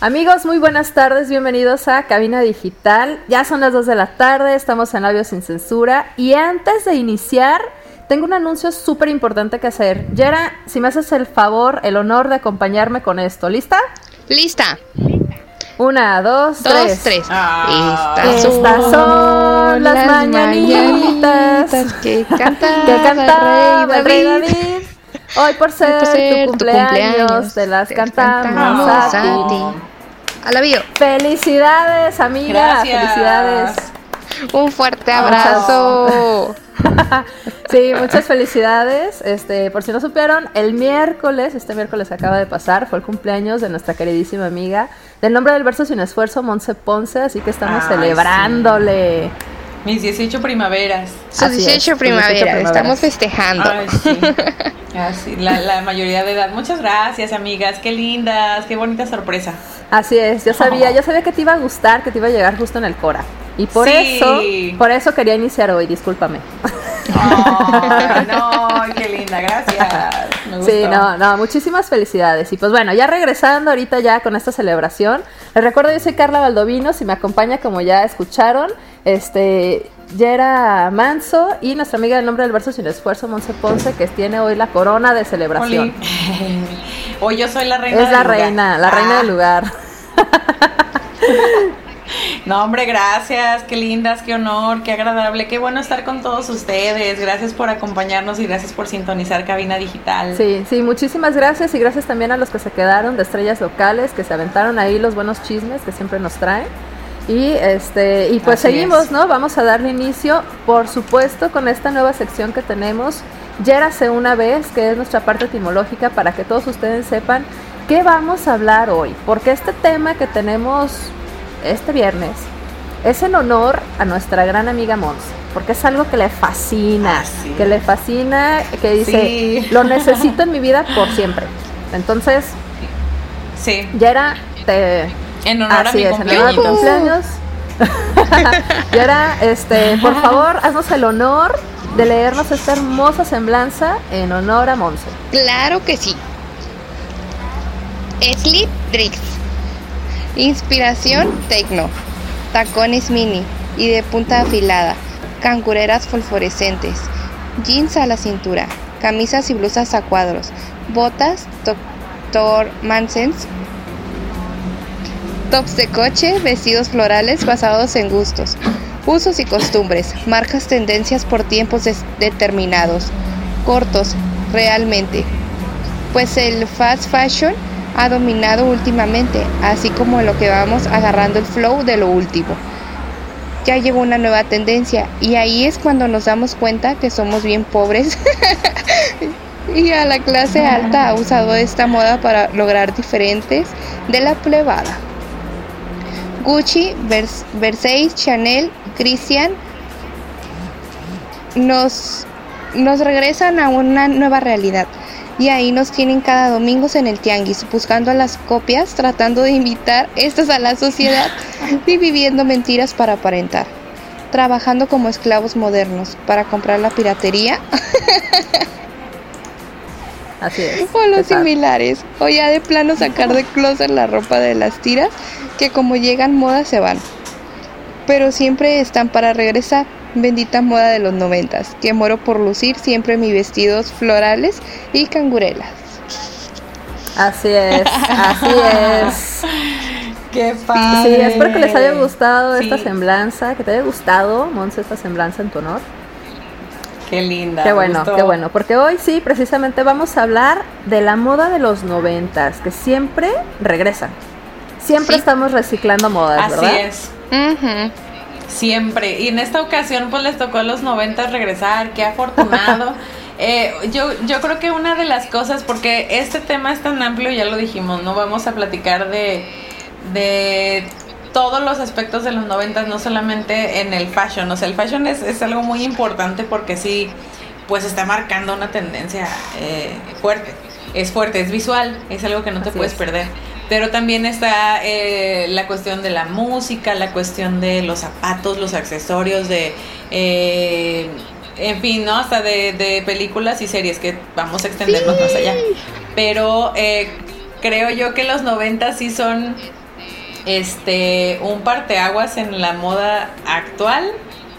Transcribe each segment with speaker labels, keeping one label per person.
Speaker 1: Amigos, muy buenas tardes, bienvenidos a Cabina Digital. Ya son las 2 de la tarde, estamos en Audio Sin Censura y antes de iniciar, tengo un anuncio súper importante que hacer. Yera, si me haces el favor, el honor de acompañarme con esto, ¿lista?
Speaker 2: Lista.
Speaker 1: Una, dos,
Speaker 2: Dos,
Speaker 1: tres.
Speaker 2: tres.
Speaker 3: Ah.
Speaker 2: Estas,
Speaker 1: Estas son las mañanitas
Speaker 2: que canta,
Speaker 1: que cantaba el rey
Speaker 2: David.
Speaker 1: David. Hoy por ser,
Speaker 2: por ser
Speaker 1: tu,
Speaker 2: tu
Speaker 1: cumpleaños, te las
Speaker 2: te
Speaker 1: cantamos,
Speaker 2: cantamos
Speaker 1: a
Speaker 2: a
Speaker 1: ti.
Speaker 2: ti. Alabío.
Speaker 1: Felicidades, amiga.
Speaker 3: Gracias.
Speaker 1: Felicidades.
Speaker 2: Un fuerte abrazo.
Speaker 1: Sí, muchas felicidades. Este, por si no supieron, el miércoles, este miércoles acaba de pasar, fue el cumpleaños de nuestra queridísima amiga del nombre del verso sin esfuerzo, Monse Ponce, así que estamos
Speaker 3: Ay,
Speaker 1: celebrándole.
Speaker 3: Mis 18 primaveras.
Speaker 2: Sus
Speaker 1: Así es,
Speaker 2: 18
Speaker 1: sus 18
Speaker 2: primavera.
Speaker 1: primaveras.
Speaker 2: Estamos festejando.
Speaker 3: Ay, sí. Así, la, la mayoría de edad. Muchas gracias, amigas. Qué lindas, qué bonita sorpresa.
Speaker 1: Así es, yo sabía, yo sabía que te iba a gustar, que te iba a llegar justo en el Cora. Y por
Speaker 3: Sí.
Speaker 1: eso, por eso quería iniciar hoy, discúlpame.
Speaker 3: Ay, no, qué linda, gracias. Me
Speaker 1: Sí,
Speaker 3: gustó.
Speaker 1: no, no, muchísimas felicidades. Y pues bueno, ya regresando ahorita ya con esta celebración, les recuerdo, yo soy Carla Baldovino, si me acompaña como ya escucharon, este, Yera Manso y nuestra amiga del nombre del verso sin esfuerzo, Monse Ponce, que tiene hoy la corona de celebración.
Speaker 3: Hoy yo soy la reina
Speaker 1: Es la
Speaker 3: lugar.
Speaker 1: reina, la reina
Speaker 3: Ah,
Speaker 1: del lugar.
Speaker 3: No, hombre, gracias, qué lindas, qué honor, qué agradable, qué bueno estar con todos ustedes. Gracias por acompañarnos y gracias por sintonizar Cabina Digital.
Speaker 1: Sí, sí, muchísimas gracias y gracias también a los que se quedaron de estrellas locales, que se aventaron ahí los buenos chismes que siempre nos traen. Y este y pues
Speaker 3: Así
Speaker 1: seguimos,
Speaker 3: es.
Speaker 1: ¿no? Vamos a darle inicio, por supuesto, con esta nueva sección que tenemos, Yérase una vez, que es nuestra parte etimológica para que todos ustedes sepan qué vamos a hablar hoy, porque este tema que tenemos este viernes es en honor a nuestra gran amiga Monse, porque es algo que le fascina,
Speaker 3: Ah, sí.
Speaker 1: que le fascina, que dice,
Speaker 3: Sí.
Speaker 1: lo necesito en mi vida por siempre. Entonces,
Speaker 3: Sí,
Speaker 1: Yera, te...
Speaker 3: en honor a
Speaker 1: Así
Speaker 3: mi
Speaker 1: es, en honor a tu
Speaker 3: cumpleaños.
Speaker 1: cumpleaños. Yera, este, por favor, haznos el honor de leernos esta hermosa semblanza en honor a Monse.
Speaker 2: Claro que sí. Sleep Drix. Inspiración Tecno. Tacones mini y de punta afilada. Cangureras fosforescentes. Jeans a la cintura. Camisas y blusas a cuadros. Botas Dr. Mansens. Tops de coche, vestidos florales basados en gustos, usos y costumbres, marcas tendencias por tiempos determinados, cortos, realmente, pues el fast fashion ha dominado últimamente, así como lo que vamos agarrando el flow de lo último. Ya llegó una nueva tendencia y ahí es cuando nos damos cuenta que somos bien pobres y a la clase alta ha usado esta moda para lograr diferentes de la plebada. Gucci, Vers- Versace, Chanel, Christian nos, nos regresan a una nueva realidad. Y ahí nos tienen cada domingo en el tianguis, buscando las copias, tratando de invitar estas a la sociedad y viviendo mentiras para aparentar. Trabajando como esclavos modernos para comprar la piratería
Speaker 1: Así es.
Speaker 2: o los similares. O ya de plano sacar de closet la ropa de las tiras que como llegan moda se van. Pero siempre están para regresar. Bendita moda de los noventas, que muero por lucir siempre mis vestidos florales y cangurelas.
Speaker 1: Así es, así es.
Speaker 3: Qué padre.
Speaker 1: Sí, espero que les haya gustado esta semblanza, que te haya gustado, Monse, esta semblanza en tu honor.
Speaker 3: Qué linda.
Speaker 1: Qué bueno,
Speaker 3: gustó.
Speaker 1: qué bueno, porque hoy sí, precisamente vamos a hablar de la moda de los noventas, que siempre regresan. Siempre
Speaker 2: Sí.
Speaker 1: estamos reciclando modas,
Speaker 3: Así
Speaker 1: ¿verdad?
Speaker 3: es.
Speaker 2: Ujú.
Speaker 3: Siempre. Y en esta ocasión, pues les tocó a los 90 regresar. Qué afortunado. Eh, yo, yo creo que una de las cosas, porque este tema es tan amplio, ya lo dijimos, no vamos a platicar de, de todos los aspectos de los 90, no solamente en el fashion. O sea, el fashion es, es algo muy importante porque sí, pues está marcando una tendencia eh, fuerte. Es fuerte, es visual, es algo que no te
Speaker 1: Así
Speaker 3: puedes
Speaker 1: es.
Speaker 3: perder. Pero también está eh, la cuestión de la música, la cuestión de los zapatos, los accesorios, de, eh, en fin, ¿no? Hasta de, de películas y series que vamos a extendernos más allá. Pero eh, creo yo que los 90 sí son este un parteaguas en la moda actual.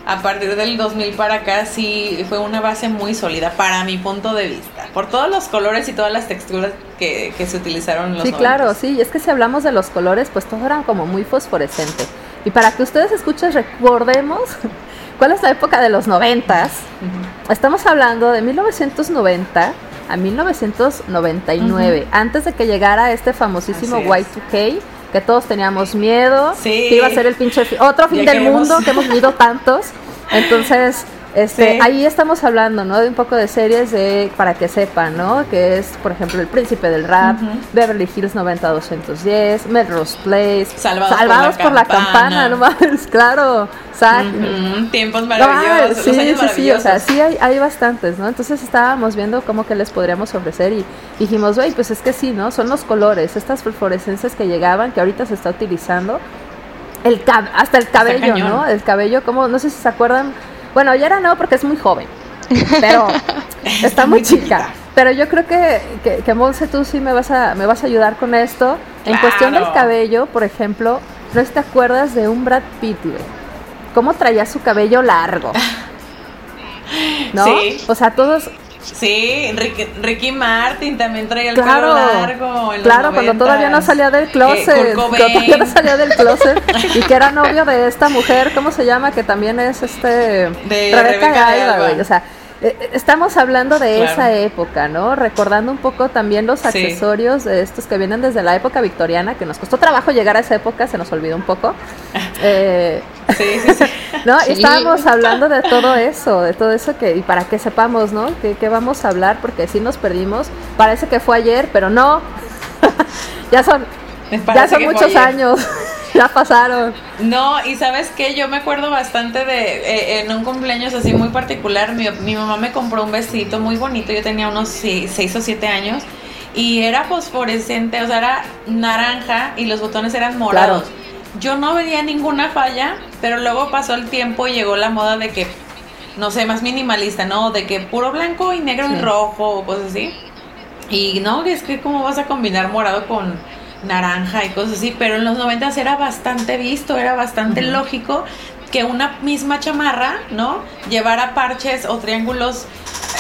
Speaker 3: A partir del 2000 para acá sí fue una base muy sólida para mi punto de vista, por todos los colores y todas las texturas que, se utilizaron en los
Speaker 1: Sí, claro, sí, es que si hablamos de los colores, pues todo era como muy fosforescente. Y para que ustedes escuchen, recordemos cuál es la época de los noventas. Estamos hablando de 1990 a 1999, antes de que llegara este famosísimo Y2K que todos teníamos miedo, que iba a ser el pinche otro fin del mundo, que hemos vivido tantos. Entonces, este, ahí estamos hablando, ¿no? De un poco de series de para que sepan, ¿no? Que es, por ejemplo, El Príncipe del Rap, Beverly Hills 90210, Melrose Place, Salvados, por, la, campana. no más, claro.
Speaker 3: Tiempos maravillosos. sí, sí,
Speaker 1: sí, o sea, sí hay, hay bastantes, ¿no? Entonces estábamos viendo cómo que les podríamos ofrecer y dijimos, güey, pues es que sí, ¿no? Son los colores, estas fluorescencias que llegaban, que ahorita se está utilizando. El hasta el cabello, ¿no? El cabello, como, no sé si se acuerdan, bueno, Yara no, porque es muy joven, pero está muy chica. Pero yo creo que, que, que Monse, tú sí me vas a, me vas a ayudar con esto. En cuestión del cabello, por ejemplo, ¿no te acuerdas de un Brad Pitt, ¿Cómo traía su cabello largo? ¿No? Sí. O sea, todos,
Speaker 3: Sí, Ricky, Martin también traía el pelo largo.
Speaker 1: claro, cuando todavía no salía del closet. cuando todavía no salía del closet. y que era novio de esta mujer, ¿cómo se llama? Que también es este.
Speaker 3: De Rebeca,
Speaker 1: O sea, eh, eh, estamos hablando de esa época, ¿no? Recordando un poco también los accesorios de estos que vienen desde la época victoriana, que nos costó trabajo llegar a esa época, se nos olvidó un poco. Eh, sí, sí, sí. ¿No? Y estábamos hablando de todo eso, de todo eso que, y para que sepamos, ¿no? Que, vamos a hablar, porque si nos perdimos. Parece que fue ayer, pero no. ya son, ya son muchos años. ya pasaron.
Speaker 3: No, y sabes que yo me acuerdo bastante de eh, en un cumpleaños así muy particular, mi, mi, mamá me compró un vestido muy bonito, yo tenía unos 6 o 7 años y era fosforescente, o sea, era naranja y los botones eran morados. Yo no veía ninguna falla, pero luego pasó el tiempo y llegó la moda de que, no sé, más minimalista, ¿no? De que puro blanco y negro y rojo o cosas así. Y no, es que cómo vas a combinar morado con naranja y cosas así, pero en los noventas era bastante visto, era bastante lógico que una misma chamarra, ¿no? Llevara parches o triángulos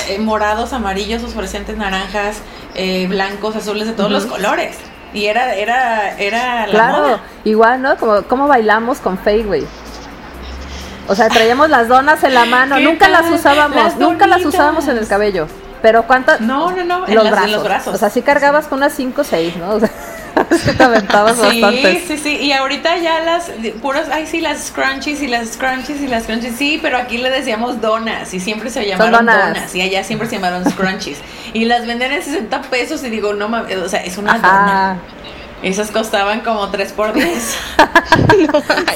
Speaker 3: eh, morados, amarillos, fosforescentes, naranjas, eh, blancos, azules, de todos los colores. Y era, era, era la
Speaker 1: Claro, igual, ¿no? Como, como bailamos con Faye, O sea, traíamos las donas en la mano, nunca las usábamos, nunca las usábamos en el cabello. Pero ¿cuántas?
Speaker 3: No, no, no, en, los, brazos. en los brazos.
Speaker 1: O sea, sí cargabas con unas 5 o 6, ¿no? O sea, te aventabas
Speaker 3: sí, Sí, sí, Y ahorita ya las puras, ay, sí, las scrunchies y las scrunchies y las scrunchies. Sí, pero aquí le decíamos donas y siempre se llamaron donas. y allá siempre se llamaron scrunchies. y las venden en 60 pesos y digo, no mames, o sea, es una dona. Esas costaban como 3 por 10.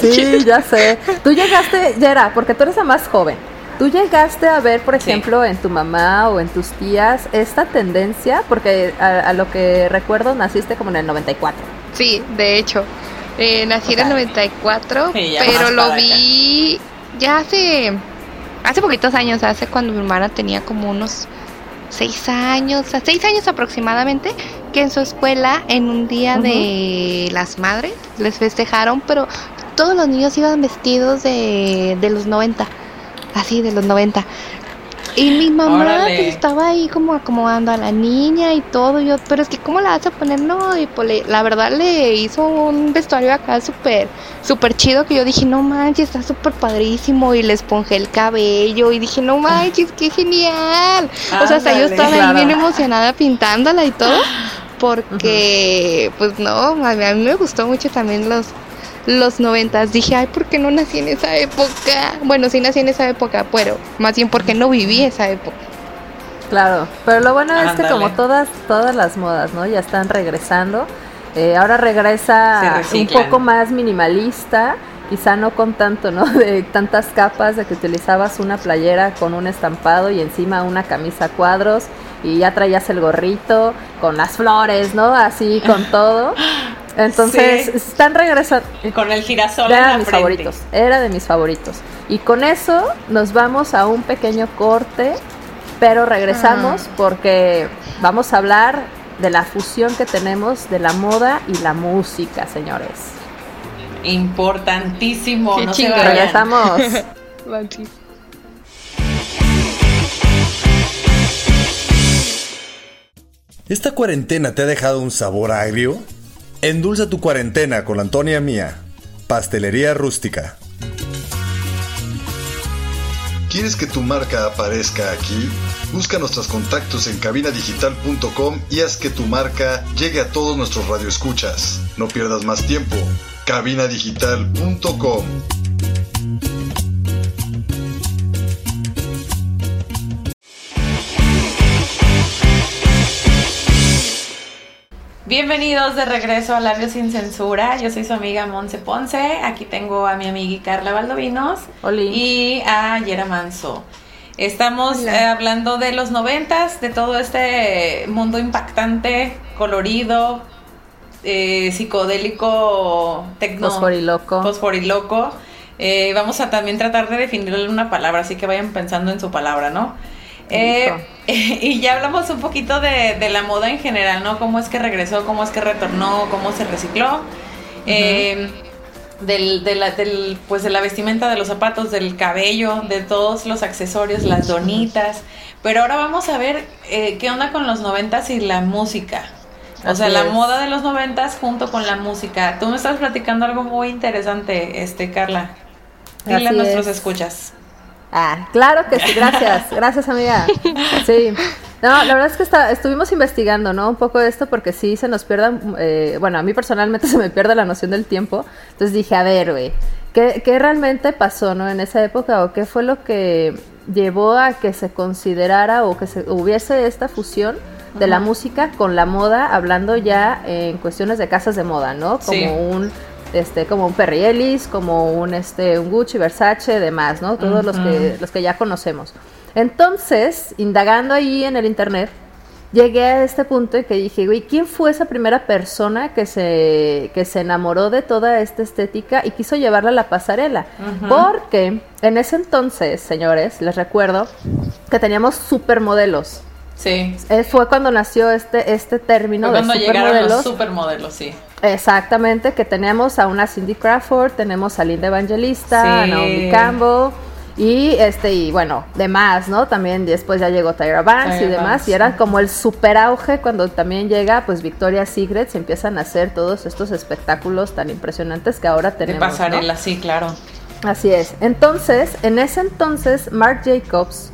Speaker 1: sí, ya sé. Tú llegaste, Yera, porque tú eres la más joven. ¿Tú llegaste a ver, por ejemplo, en tu mamá o en tus tías esta tendencia? Porque a, lo que recuerdo naciste como en el 94.
Speaker 2: Sí, de hecho. Eh, nací en el 94, pero lo vi ya hace hace poquitos años, hace cuando mi hermana tenía como unos seis años, seis años aproximadamente, que en su escuela en un día de las madres les festejaron, pero todos los niños iban vestidos de, de los 90 así de los 90. Y mi mamá pues, estaba ahí como acomodando a la niña y todo. Yo, pero es que, ¿cómo la vas a poner? No, y pues la verdad le hizo un vestuario acá súper, súper chido que yo dije, no manches, está súper padrísimo. Y le esponjé el cabello y dije, no manches, qué genial. o sea, hasta yo estaba ahí bien emocionada pintándola y todo. Porque, pues no, a mí me gustó mucho también los, los noventas. Dije, ay, ¿por qué no nací en esa época? Bueno, sí nací en esa época, pero más bien porque no viví esa época.
Speaker 1: Claro, pero lo bueno es que como todas, todas las modas, ¿no? Ya están regresando. Eh, ahora regresa un poco más minimalista, quizá no con tanto, ¿no? De tantas capas, de que utilizabas una playera con un estampado y encima una camisa cuadros y ya traías el gorrito con las flores, ¿no? Así con todo. Entonces, están regresando.
Speaker 3: Con el girasol.
Speaker 1: Era de mis favoritos. Era de mis favoritos. Y con eso nos vamos a un pequeño corte, pero regresamos porque vamos a hablar de la fusión que tenemos de la moda y la música, señores.
Speaker 3: Importantísimo.
Speaker 2: Qué
Speaker 3: no se vayan.
Speaker 1: Regresamos.
Speaker 4: ¿Esta cuarentena te ha dejado un sabor agrio? Endulza tu cuarentena con Antonia Mía, Pastelería Rústica. ¿Quieres que tu marca aparezca aquí? Busca nuestros contactos en cabinadigital.com y haz que tu marca llegue a todos nuestros radioescuchas. No pierdas más tiempo.
Speaker 3: Bienvenidos de regreso a Labios sin Censura. Yo soy su amiga Monse Ponce. Aquí tengo a mi amiga Carla Valdovinos
Speaker 1: Oli.
Speaker 3: y a Yera Manso. Estamos eh, hablando de los noventas, de todo este mundo impactante, colorido, eh, psicodélico, tecno,
Speaker 1: Fosforiloco.
Speaker 3: fosforiloco. Eh, vamos a también tratar de definirle una palabra, así que vayan pensando en su palabra, ¿no? Eh, y ya hablamos un poquito de, de la moda en general, ¿no? Cómo es que regresó, cómo es que retornó, cómo se recicló. Eh, del, de la, del, pues de la vestimenta, de los zapatos, del cabello, de todos los accesorios, las donitas. Pero ahora vamos a ver eh, qué onda con los noventas y la música. O
Speaker 1: Así
Speaker 3: sea, la
Speaker 1: es.
Speaker 3: moda de los noventas junto con la música. Tú me estás platicando algo muy interesante, este Carla. Dile a nuestros
Speaker 1: es.
Speaker 3: escuchas.
Speaker 1: Ah, claro que sí, gracias, gracias amiga. Sí, no, la verdad es que está, estuvimos investigando, ¿no? Un poco de esto porque sí se nos pierda, eh, bueno, a mí personalmente se me pierde la noción del tiempo, entonces dije, a ver, güey, ¿qué, ¿qué realmente pasó, ¿no? En esa época o qué fue lo que llevó a que se considerara o que se hubiese esta fusión de la música con la moda, hablando ya en cuestiones de casas de moda, ¿no? Como
Speaker 3: Sí.
Speaker 1: un este como un Perry Ellis, como un este un Gucci, Versace, demás, ¿no? Todos los que los que ya conocemos. Entonces, indagando ahí en el internet, llegué a este punto en que dije, güey, ¿quién fue esa primera persona que se que se enamoró de toda esta estética y quiso llevarla a la pasarela? Porque en ese entonces, señores, les recuerdo que teníamos supermodelos.
Speaker 3: Sí.
Speaker 1: Eh, fue cuando nació este este término
Speaker 3: Fue
Speaker 1: de
Speaker 3: cuando llegaron
Speaker 1: supermodelos.
Speaker 3: los supermodelos, sí.
Speaker 1: Exactamente, que tenemos a una Cindy Crawford, tenemos a Linda Evangelista, a. Naomi Campbell y este y bueno, demás, ¿no? También después ya llegó Tyra Banks y demás
Speaker 3: Banks,
Speaker 1: y era
Speaker 3: sí.
Speaker 1: como el super auge cuando también llega pues Victoria's Secret, se empiezan a hacer todos estos espectáculos tan impresionantes que ahora
Speaker 3: De
Speaker 1: tenemos, ¿no?
Speaker 3: pasarela, sí, claro.
Speaker 1: Así es. Entonces, en ese entonces Marc Jacobs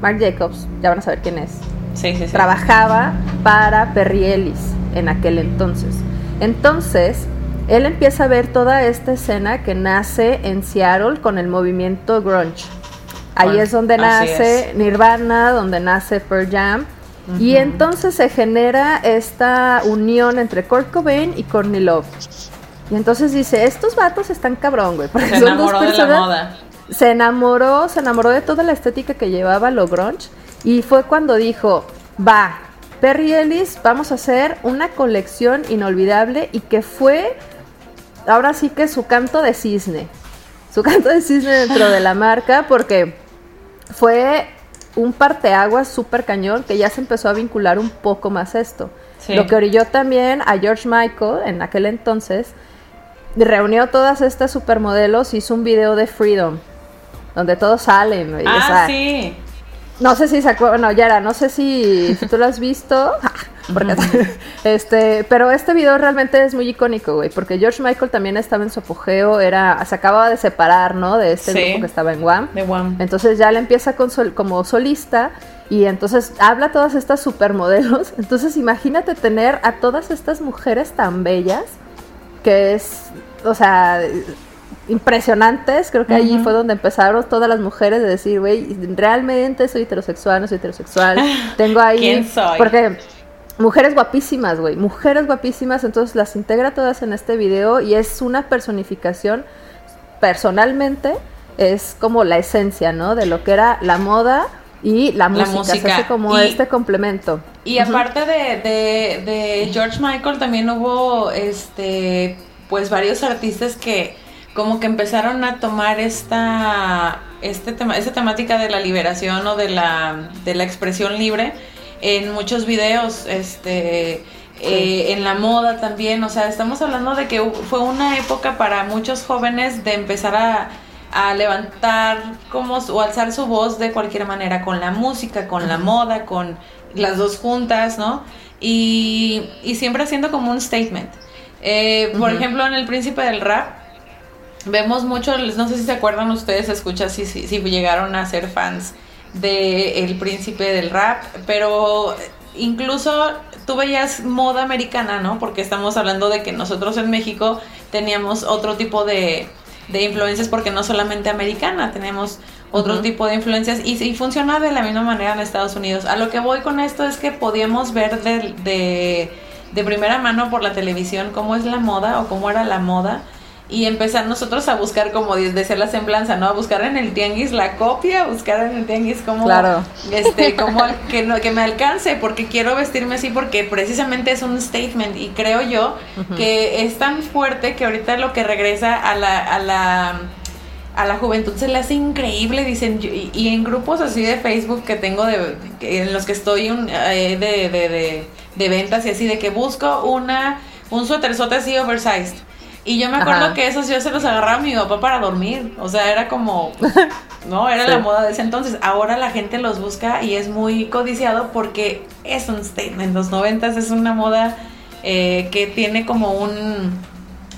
Speaker 1: Marc Jacobs, ya van a saber quién es
Speaker 3: Sí, sí, sí.
Speaker 1: trabajaba para Perry Ellis en aquel entonces. Entonces, él empieza a ver toda esta escena que nace en Seattle con el movimiento grunge. Ahí es donde nace Nirvana, donde nace Pearl Jam. Y entonces se genera esta unión entre Kurt Cobain y Courtney Love. Y entonces dice, estos vatos están cabrón, güey. Porque
Speaker 3: Se
Speaker 1: son dos
Speaker 3: enamoró de la
Speaker 1: personas
Speaker 3: moda.
Speaker 1: se enamoró, se enamoró de toda la estética que llevaba lo grunge y fue cuando dijo, va, Perry Ellis, vamos a hacer una colección inolvidable y que fue, ahora sí que su canto de cisne, su canto de cisne dentro de la marca porque fue un parteaguas súper cañón que ya se empezó a vincular un poco más esto.
Speaker 3: Sí.
Speaker 1: Lo que orilló también a George Michael en aquel entonces reunió todas estas supermodelos, hizo un video de Freedom, donde todos salen, o
Speaker 3: Ah,
Speaker 1: sea,
Speaker 3: sí.
Speaker 1: No sé si se acuerdan, no, Yara, no sé si, si tú lo has visto, porque, este, pero este video realmente es muy icónico, güey, porque George Michael también estaba en su apogeo, era, se acababa de separar, ¿no? De este
Speaker 3: Sí.
Speaker 1: grupo que estaba en Wham.
Speaker 3: De Wham.
Speaker 1: Entonces ya le empieza con sol- como solista y entonces habla a todas estas supermodelos. Entonces imagínate tener a todas estas mujeres tan bellas que es, o sea, impresionantes. Creo que allí fue donde empezaron todas las mujeres de decir, güey, realmente soy heterosexual, no soy heterosexual. Tengo ahí...
Speaker 3: ¿Quién soy?
Speaker 1: Porque mujeres guapísimas, güey, mujeres guapísimas, entonces las integra todas en este video y es una personificación personalmente es como la esencia, ¿no? De lo que era la moda y la música, se
Speaker 3: música.
Speaker 1: hace como
Speaker 3: Y-
Speaker 1: este complemento.
Speaker 3: Y aparte de, de, de George Michael, también hubo este pues varios artistas que como que empezaron a tomar esta este tema, esta temática de la liberación o de la, de la expresión libre en muchos videos. Este eh, en la moda también, o sea, estamos hablando de que fue una época para muchos jóvenes de empezar a, a levantar como o alzar su voz de cualquier manera con la música, con la moda, con las dos juntas, ¿no? Y, y siempre haciendo como un statement. Eh, por ejemplo, en El Príncipe del Rap, vemos mucho, no sé si se acuerdan ustedes, escucha si, si, si llegaron a ser fans de El Príncipe del Rap, pero incluso tú veías moda americana, ¿no? Porque estamos hablando de que nosotros en México teníamos otro tipo de, de influencias, porque no solamente americana, tenemos otro tipo de influencias y, y, funciona de la misma manera en Estados Unidos. A lo que voy con esto es que podíamos ver de, de, de primera mano por la televisión cómo es la moda o cómo era la moda y empezar nosotros a buscar como desde la semblanza, ¿no? A buscar en el tianguis la copia, a buscar en el tianguis como
Speaker 1: claro.
Speaker 3: este como que no, que me alcance porque quiero vestirme así porque precisamente es un statement y creo yo que es tan fuerte que ahorita lo que regresa a la a la a la juventud se le hace increíble, dicen, y, y en grupos así de Facebook que tengo de, en los que estoy un, eh, de, de, de, de ventas y así, de que busco una, un suéterzote así oversized y yo me acuerdo que esos yo se los agarraba a mi papá para dormir. O sea, era como, no, era la moda de ese entonces. Ahora la gente los busca y es muy codiciado porque es un statement. Los noventas es una moda eh, que tiene como un,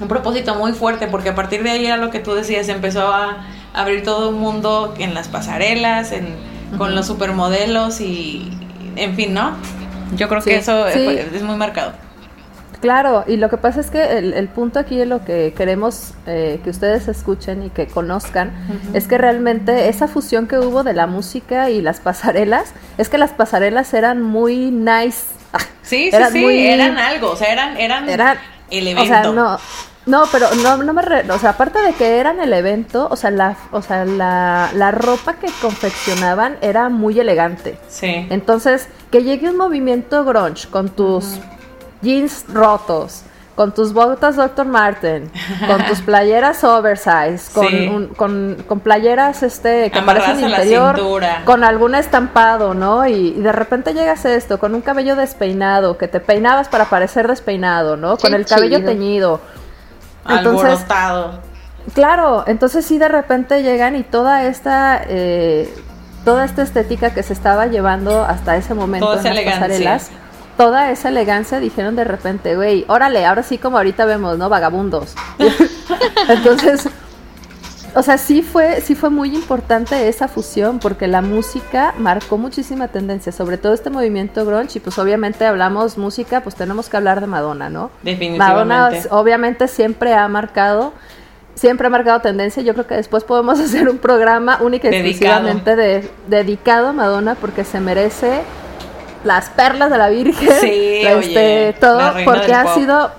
Speaker 3: un propósito muy fuerte porque a partir de ahí era lo que tú decías, empezó a abrir todo un mundo en las pasarelas, en, con los supermodelos y, en fin, ¿no? Yo creo que eso sí. es muy marcado.
Speaker 1: Claro, y lo que pasa es que el, el punto aquí de lo que queremos eh, que ustedes escuchen y que conozcan uh -huh. es que realmente esa fusión que hubo de la música y las pasarelas, es que las pasarelas eran muy nice.
Speaker 3: Sí, eran sí, sí, muy, eran algo, o sea, eran, eran, eran el evento.
Speaker 1: O sea, no, no, pero no, no me, re, o sea, aparte de que eran el evento, o sea, la, o sea, la, la ropa que confeccionaban era muy elegante.
Speaker 3: Sí.
Speaker 1: Entonces, que llegue un movimiento grunge con tus uh -huh jeans rotos, con tus botas Dr. Martin, con tus playeras oversize, con, sí. un, con, con, playeras este que parecen interior, con algún estampado, ¿no? Y, y, de repente llegas a esto, con un cabello despeinado, que te peinabas para parecer despeinado, ¿no? Con el cabello teñido.
Speaker 3: Entonces, Alborotado.
Speaker 1: Claro, entonces sí de repente llegan y toda esta... Eh, toda esta estética que se estaba llevando hasta ese momento
Speaker 3: Toda
Speaker 1: en las pasarelas toda esa elegancia dijeron de repente, güey, órale, ahora sí como ahorita vemos, ¿no? Vagabundos. Entonces, o sea, sí fue, sí fue muy importante esa fusión porque la música marcó muchísima tendencia, sobre todo este movimiento grunge y pues obviamente hablamos música, pues tenemos que hablar de Madonna, ¿no?
Speaker 3: Definitivamente.
Speaker 1: Madonna obviamente siempre ha marcado siempre ha marcado tendencia. Yo creo que después podemos hacer un programa única y exclusivamente de, dedicado a Madonna porque se merece las perlas de la Virgen,
Speaker 3: sí,
Speaker 1: este,
Speaker 3: oye,
Speaker 1: todo porque ha pop. sido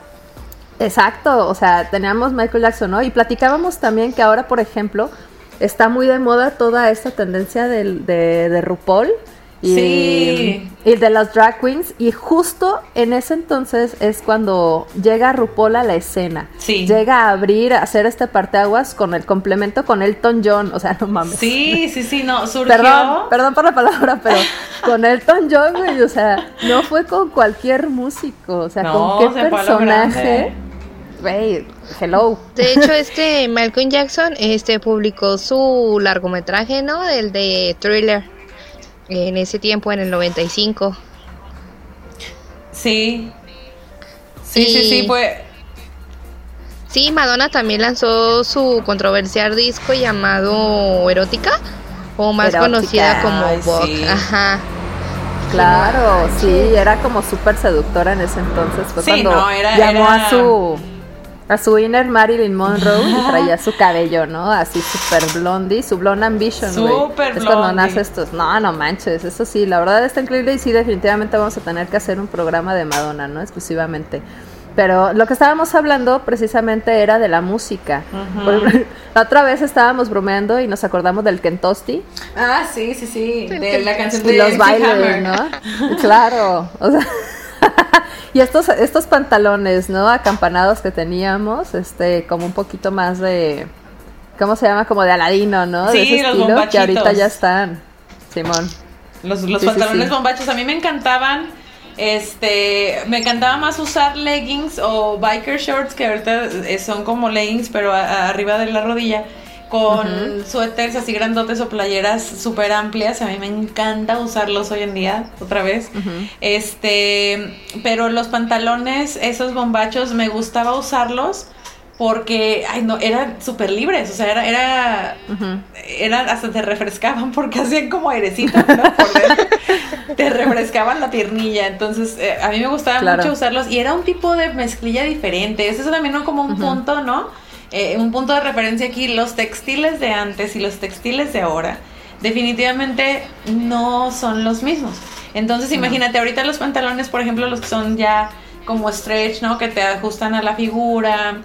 Speaker 1: exacto, o sea, teníamos Michael Jackson, ¿no? Y platicábamos también que ahora, por ejemplo, está muy de moda toda esta tendencia de, de, de RuPaul y,
Speaker 3: sí.
Speaker 1: y de las drag queens y justo en ese entonces es cuando llega RuPaul a la escena
Speaker 3: sí.
Speaker 1: llega a abrir a hacer este parteaguas con el complemento con Elton John o sea no mames
Speaker 3: sí sí sí no surgió
Speaker 1: perdón perdón por la palabra pero con Elton John güey o sea no fue con cualquier músico o sea
Speaker 3: no,
Speaker 1: con qué personaje Wey, hello.
Speaker 2: De hecho, este Malcolm Jackson este publicó su largometraje, ¿no? El de Thriller en ese tiempo, en el 95.
Speaker 3: Sí. Sí, y... sí, sí, fue.
Speaker 2: Sí, Madonna también lanzó su controversial disco llamado Erótica, o más Erótica. conocida como Ay, Vogue. Sí. Ajá.
Speaker 1: Claro, sí, era como súper seductora en ese entonces. Fue
Speaker 3: sí,
Speaker 1: cuando
Speaker 3: no, era,
Speaker 1: llamó
Speaker 3: era...
Speaker 1: a su a su inner Marilyn Monroe y traía su cabello, ¿no? Así súper blondie, su blonde ambition, güey.
Speaker 3: Súper
Speaker 1: Es cuando nace estos. No, no manches, eso sí, la verdad está increíble y sí, definitivamente vamos a tener que hacer un programa de Madonna, ¿no? Exclusivamente. Pero lo que estábamos hablando precisamente era de la música. Uh -huh. La otra vez estábamos bromeando y nos acordamos del Kentosti.
Speaker 3: Ah, sí, sí, sí. De la canción de
Speaker 1: y los bailes, ¿no? claro. O sea. y estos, estos pantalones, ¿no? Acampanados que teníamos, este, como un poquito más de, ¿cómo se llama? Como de Aladino, ¿no?
Speaker 3: Sí,
Speaker 1: de ese
Speaker 3: los
Speaker 1: estilo, que ahorita ya están, Simón.
Speaker 3: Los, los sí, pantalones sí, sí. bombachos, a mí me encantaban Este, me encantaba más usar leggings o biker shorts que ahorita eh, son como leggings pero arriba de la rodilla con suéteres así grandotes o playeras súper amplias. A mí me encanta usarlos hoy en día, otra vez. Este, pero los pantalones, esos bombachos, me gustaba usarlos porque, ay, no, eran súper libres, o sea, era, era, era, hasta te refrescaban porque hacían como airecito, ¿no? te refrescaban la piernilla, entonces eh, a mí me gustaba mucho usarlos y era un tipo de mezclilla diferente, eso es también como un punto, ¿no? Eh, un punto de referencia aquí, los textiles de antes y los textiles de ahora definitivamente no son los mismos. Entonces imagínate, ahorita los pantalones, por ejemplo, los que son ya como stretch, ¿no? Que te ajustan a la figura,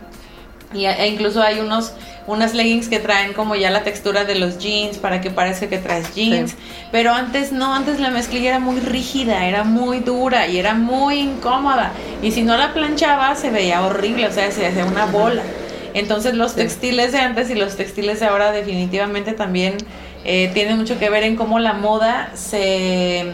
Speaker 3: y, e incluso hay unos unas leggings que traen como ya la textura de los jeans para que parezca que traes jeans. Pero antes no, antes la mezclilla era muy rígida, era muy dura y era muy incómoda. Y si no la planchaba se veía horrible, o sea, se hacía una bola. Entonces los textiles de antes y los textiles de ahora definitivamente también eh, tienen mucho que ver en cómo la moda se,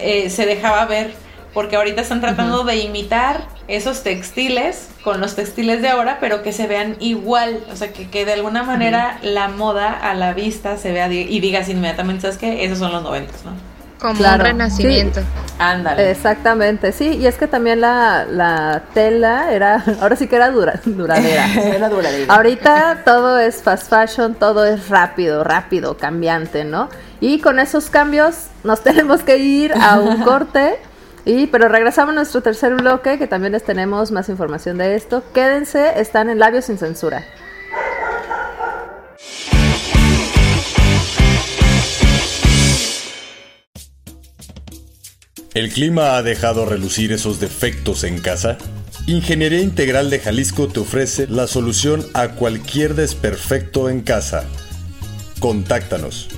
Speaker 3: eh, se dejaba ver porque ahorita están tratando de imitar esos textiles con los textiles de ahora, pero que se vean igual, o sea, que, que de alguna manera la moda a la vista se vea y digas inmediatamente, ¿sabes qué? Esos son los noventas, ¿no?
Speaker 2: Como un renacimiento.
Speaker 1: Ándale. Exactamente, sí, y es que también la, la tela era, ahora sí que era dura, duradera.
Speaker 3: era duradera.
Speaker 1: Ahorita todo es fast fashion, todo es rápido, rápido, cambiante, ¿no? Y con esos cambios nos tenemos que ir a un corte. Y, pero regresamos a nuestro tercer bloque, que también les tenemos más información de esto. Quédense, están en Labios sin Censura.
Speaker 4: ¿El clima ha dejado relucir esos defectos en casa? Ingeniería Integral de Jalisco te ofrece la solución a cualquier desperfecto en casa. Contáctanos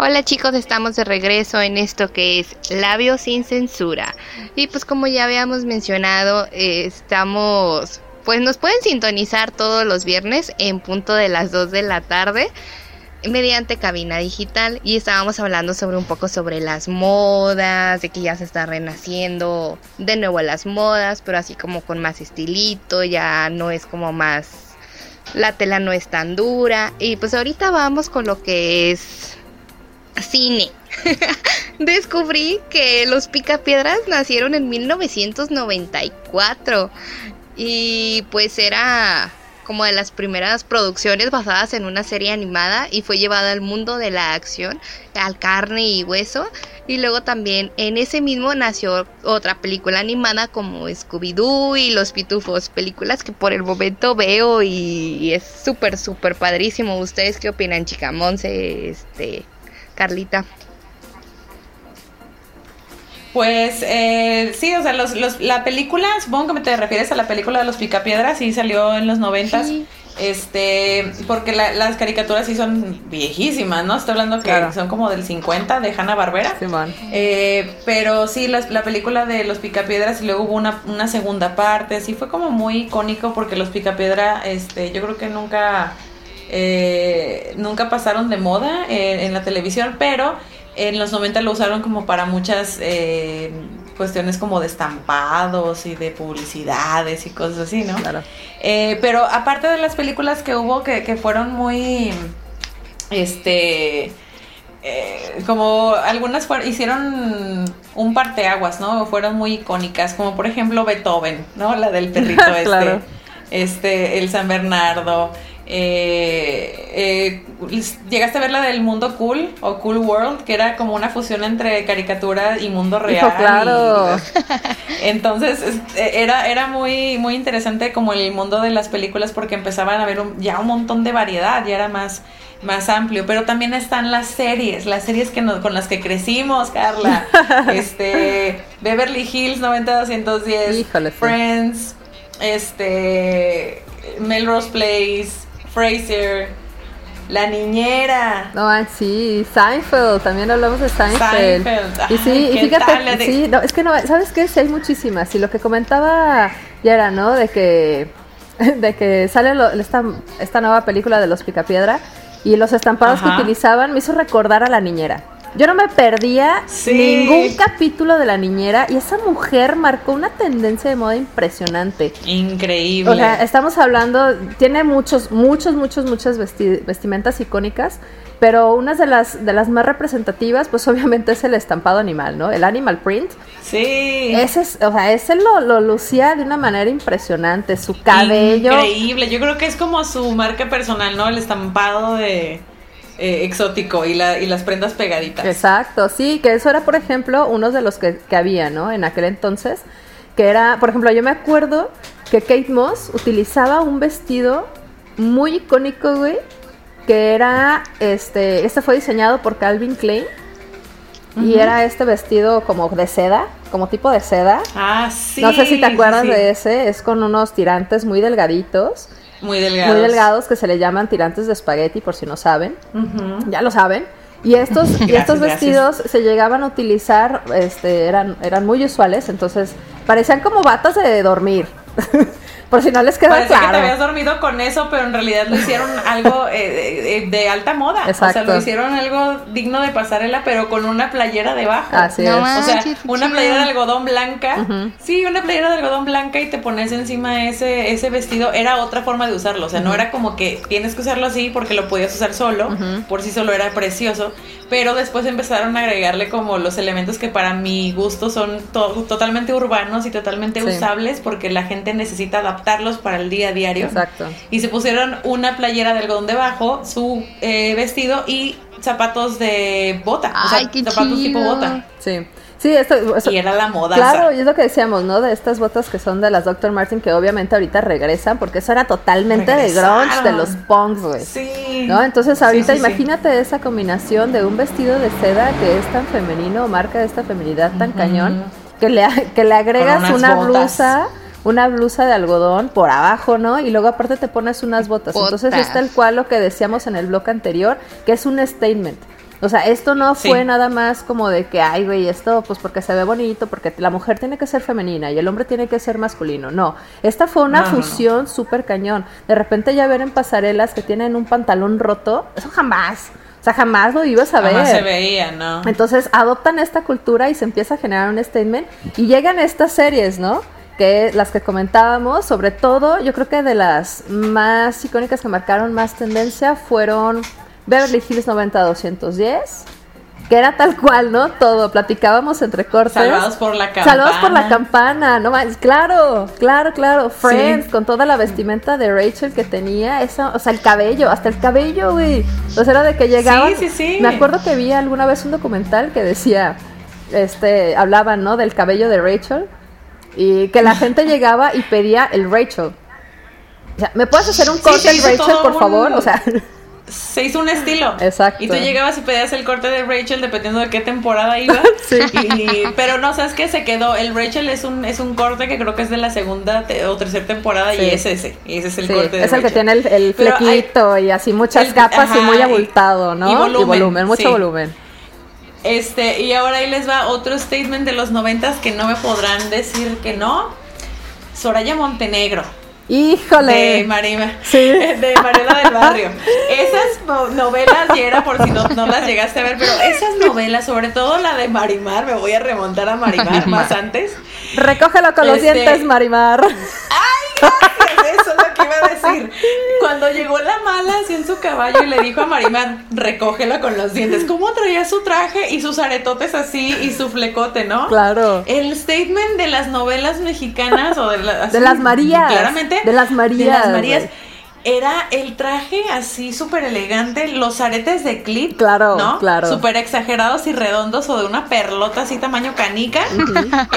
Speaker 2: Hola chicos, estamos de regreso en esto que es Labios sin Censura. Y pues como ya habíamos mencionado, eh, estamos, pues nos pueden sintonizar todos los viernes en punto de las 2 de la tarde mediante cabina digital y estábamos hablando sobre un poco sobre las modas, de que ya se está renaciendo de nuevo las modas, pero así como con más estilito, ya no es como más la tela no es tan dura y pues ahorita vamos con lo que es cine. Descubrí que los Picapiedras nacieron en 1994 y pues era como de las primeras producciones basadas en una serie animada y fue llevada al mundo de la acción, al carne y hueso. Y luego también en ese mismo nació otra película animada como Scooby-Doo y Los Pitufos, películas que por el momento veo y, es súper, súper padrísimo. ¿Ustedes qué opinan, chica Monse? Este, Carlita?
Speaker 3: Pues eh, sí, o sea, los, los, la película, supongo que te refieres a la película de los Picapiedras, sí salió en los noventas. Este, porque las caricaturas sí son viejísimas, ¿no? Estoy hablando que son como del 50 de Hanna Barbera.
Speaker 1: Sí,
Speaker 3: eh, pero sí, la, la, película de los Picapiedras y luego hubo una, una segunda parte. Sí, fue como muy icónico porque los Picapiedra, este, yo creo que nunca eh, nunca pasaron de moda eh, en la televisión, pero en los 90 lo usaron como para muchas eh, cuestiones como de estampados y de publicidades y cosas así, ¿no?
Speaker 1: Claro.
Speaker 3: pero aparte de las películas que hubo que, fueron muy, este... como algunas hicieron un parteaguas, ¿no? Fueron muy icónicas, como por ejemplo Beethoven, ¿no? La del perrito este, este, el San Bernardo, Eh, eh, ¿Llegaste a ver la del mundo cool o cool world? Que era como una fusión entre caricatura y mundo real.
Speaker 1: claro.
Speaker 3: entonces era, era muy, muy interesante como el mundo de las películas porque empezaban a ver ya un montón de variedad, ya era más, más amplio. Pero también están las series, las series que con las que crecimos, Carla. este, Beverly Hills 90210, Friends, este, Melrose Place. Fraser, La Niñera.
Speaker 1: No, sí, Seinfeld, también hablamos de Seinfeld. Seinfeld. Y sí, y fíjate, sí, no, es que no, ¿sabes qué? Sí, hay muchísimas. Y lo que comentaba Yara, ¿no? De que, de que sale esta, esta nueva película de los Picapiedra y los estampados que utilizaban me hizo recordar a La Niñera. Yo no me perdía ningún capítulo de la niñera y esa mujer marcó una tendencia de moda impresionante.
Speaker 3: Increíble.
Speaker 1: O sea, estamos hablando, tiene muchos, muchos, muchos, muchas vestimentas icónicas, pero una de las, de las más representativas, pues obviamente es el estampado animal, ¿no? El animal print.
Speaker 3: Sí.
Speaker 1: Ese, es, o sea, ese lo, lo lucía de una manera impresionante, su cabello.
Speaker 3: Increíble, yo creo que es como su marca personal, ¿no? El estampado de eh, exótico y, la, y las prendas pegaditas.
Speaker 1: Exacto, sí, que eso era, por ejemplo, uno de los que, que había, ¿no? En aquel entonces, que era, por ejemplo, yo me acuerdo que Kate Moss utilizaba un vestido muy icónico, güey, que era, este, este fue diseñado por Calvin Klein. Y era este vestido como de seda, como tipo de seda.
Speaker 3: Ah, sí.
Speaker 1: No sé si te acuerdas de ese, es con unos tirantes muy delgaditos.
Speaker 3: Muy delgados.
Speaker 1: Muy delgados que se le llaman tirantes de espagueti, por si no saben. Ya lo saben. Y estos, y estos vestidos se llegaban a utilizar, este, eran, eran muy usuales, entonces parecían como batas de dormir. Por si no les queda
Speaker 3: Parece
Speaker 1: claro.
Speaker 3: que te habías dormido con eso, pero en realidad lo hicieron algo eh, de, alta moda. Exacto. O sea, lo hicieron algo digno de pasarela, pero con una playera debajo.
Speaker 1: Así es.
Speaker 3: O sea, una playera de algodón blanca. Sí, una playera de algodón blanca y te pones encima ese, ese vestido. Era otra forma de usarlo. O sea, no era como que tienes que usarlo así porque lo podías usar solo. Por sí solo era precioso. Pero después empezaron a agregarle como los elementos que para mi gusto son totalmente urbanos y totalmente usables porque la gente necesita adaptar para el día a diario.
Speaker 1: Exacto.
Speaker 3: Y se pusieron una playera de algodón debajo, su eh, vestido y zapatos de bota.
Speaker 2: Ay,
Speaker 3: o sea, zapatos tipo bota.
Speaker 1: Sí. Sí, esto,
Speaker 3: y era la moda.
Speaker 1: Claro, y es lo que decíamos, ¿no? De estas botas que son de las Dr. Martin, que obviamente ahorita regresan, porque eso era totalmente de grunge, de los punks, güey.
Speaker 3: Sí.
Speaker 1: ¿No? Entonces ahorita imagínate esa combinación de un vestido de seda que es tan femenino, marca de esta feminidad tan cañón, que le, que le agregas una blusa una blusa de algodón por abajo, ¿no? Y luego aparte te pones unas botas. Entonces es tal cual lo que decíamos en el blog anterior, que es un statement. O sea, esto no fue nada más como de que, ay, güey, esto pues porque se ve bonito, porque la mujer tiene que ser femenina y el hombre tiene que ser masculino. No, esta fue una fusión súper cañón. De repente ya ver en pasarelas que tienen un pantalón roto, eso jamás. O sea, jamás lo ibas a ver.
Speaker 3: se veía, ¿no?
Speaker 1: Entonces adoptan esta cultura y se empieza a generar un statement y llegan estas series, ¿no? Que las que comentábamos, sobre todo yo creo que de las más icónicas que marcaron más tendencia fueron Beverly Hills 90-210, que era tal cual, ¿no? Todo, platicábamos entre cortes.
Speaker 3: Salvados por la campana.
Speaker 1: Salvados por la campana, no más, claro, claro, claro. Friends, con toda la vestimenta de Rachel que tenía, eso, o sea, el cabello, hasta el cabello, güey. O sea, era de que llegaban.
Speaker 3: Sí, sí, sí.
Speaker 1: Me acuerdo que vi alguna vez un documental que decía, este, hablaban, ¿no? Del cabello de Rachel y que la gente llegaba y pedía el Rachel. O sea, ¿me puedes hacer un corte de Rachel, por favor? O sea.
Speaker 3: Se hizo un estilo.
Speaker 1: Exacto.
Speaker 3: Y tú llegabas y pedías el corte de Rachel dependiendo de qué temporada iba.
Speaker 1: sí.
Speaker 3: pero no, ¿sabes qué? Se quedó. El Rachel es un, es un corte que creo que es de la segunda o tercera temporada y es ese. Y ese es el corte de
Speaker 1: Es el que tiene el, flequito y así muchas capas y muy abultado, ¿no?
Speaker 3: Y volumen.
Speaker 1: Y volumen mucho volumen.
Speaker 3: Este, y ahora ahí les va otro statement de los noventas que no me podrán decir que no. Soraya Montenegro.
Speaker 1: Híjole.
Speaker 3: De Marima.
Speaker 1: Sí.
Speaker 3: De Mariela del Barrio. Esas novelas, y era por si no, no, las llegaste a ver, pero esas novelas, sobre todo la de Marimar, me voy a remontar a Marimar, más antes.
Speaker 1: Recógelo con los este, dientes, Marimar.
Speaker 3: ¡Ay, gracias! Eso es lo que iba a decir. Cuando llegó la mala así en su caballo y le dijo a Marimar, recógela con los dientes. ¿Cómo traía su traje y sus aretotes así y su flecote, no?
Speaker 1: Claro.
Speaker 3: El statement de las novelas mexicanas o de,
Speaker 1: de las Marías.
Speaker 3: Claramente.
Speaker 1: De las Marías.
Speaker 3: De las Marías. era el traje así súper elegante, los aretes de clip.
Speaker 1: Claro,
Speaker 3: ¿no?
Speaker 1: claro.
Speaker 3: Súper exagerados y redondos o de una perlota así tamaño canica.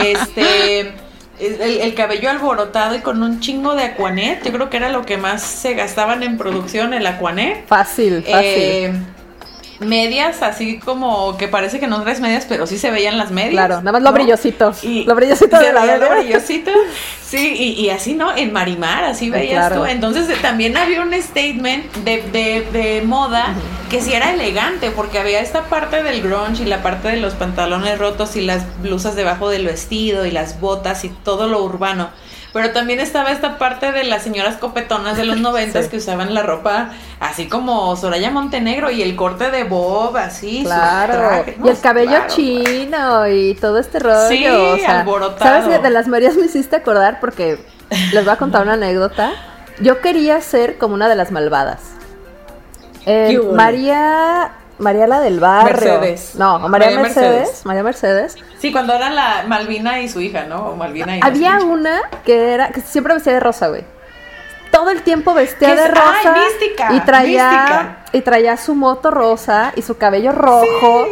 Speaker 3: Este. El, el cabello alborotado y con un chingo de aquanet. Yo creo que era lo que más se gastaban en producción, el aquanet.
Speaker 1: Fácil, fácil.
Speaker 3: Eh, medias así como que parece que no traes medias, pero sí se veían las medias.
Speaker 1: Claro, nada más lo
Speaker 3: ¿no?
Speaker 1: brillosito.
Speaker 3: Y
Speaker 1: lo brillosito de la
Speaker 3: lo brillosito. Sí, y, y así, ¿no? En Marimar, así
Speaker 1: Sí,
Speaker 3: veías
Speaker 1: claro.
Speaker 3: tú. Entonces eh, también había un statement de, de, de moda que sí era elegante, porque había esta parte del grunge y la parte de los pantalones rotos y las blusas debajo del vestido y las botas y todo lo urbano. Pero también estaba esta parte de las señoras copetonas de los noventas
Speaker 1: Sí.
Speaker 3: que usaban la ropa así como Soraya Montenegro y el corte de Bob, así.
Speaker 1: Claro, y el cabello
Speaker 3: Claro.
Speaker 1: chino y todo este rollo.
Speaker 3: Sí,
Speaker 1: o sea,
Speaker 3: alborotado.
Speaker 1: ¿Sabes qué? De las Marías me hiciste acordar porque les voy a contar una anécdota. Yo quería ser como una de las malvadas. Eh. María, María la del barrio.
Speaker 3: Mercedes.
Speaker 1: No, María,
Speaker 3: María
Speaker 1: Mercedes,
Speaker 3: Mercedes.
Speaker 1: María Mercedes.
Speaker 3: Sí, cuando eran la Malvina y su hija, ¿no? O Malvina y
Speaker 1: Había una que era que siempre vestía de rosa, güey. Todo el tiempo vestía
Speaker 3: ¿Qué
Speaker 1: de rosa
Speaker 3: ¡Ay, mística!
Speaker 1: y traía
Speaker 3: mística.
Speaker 1: y traía su moto rosa y su cabello rojo.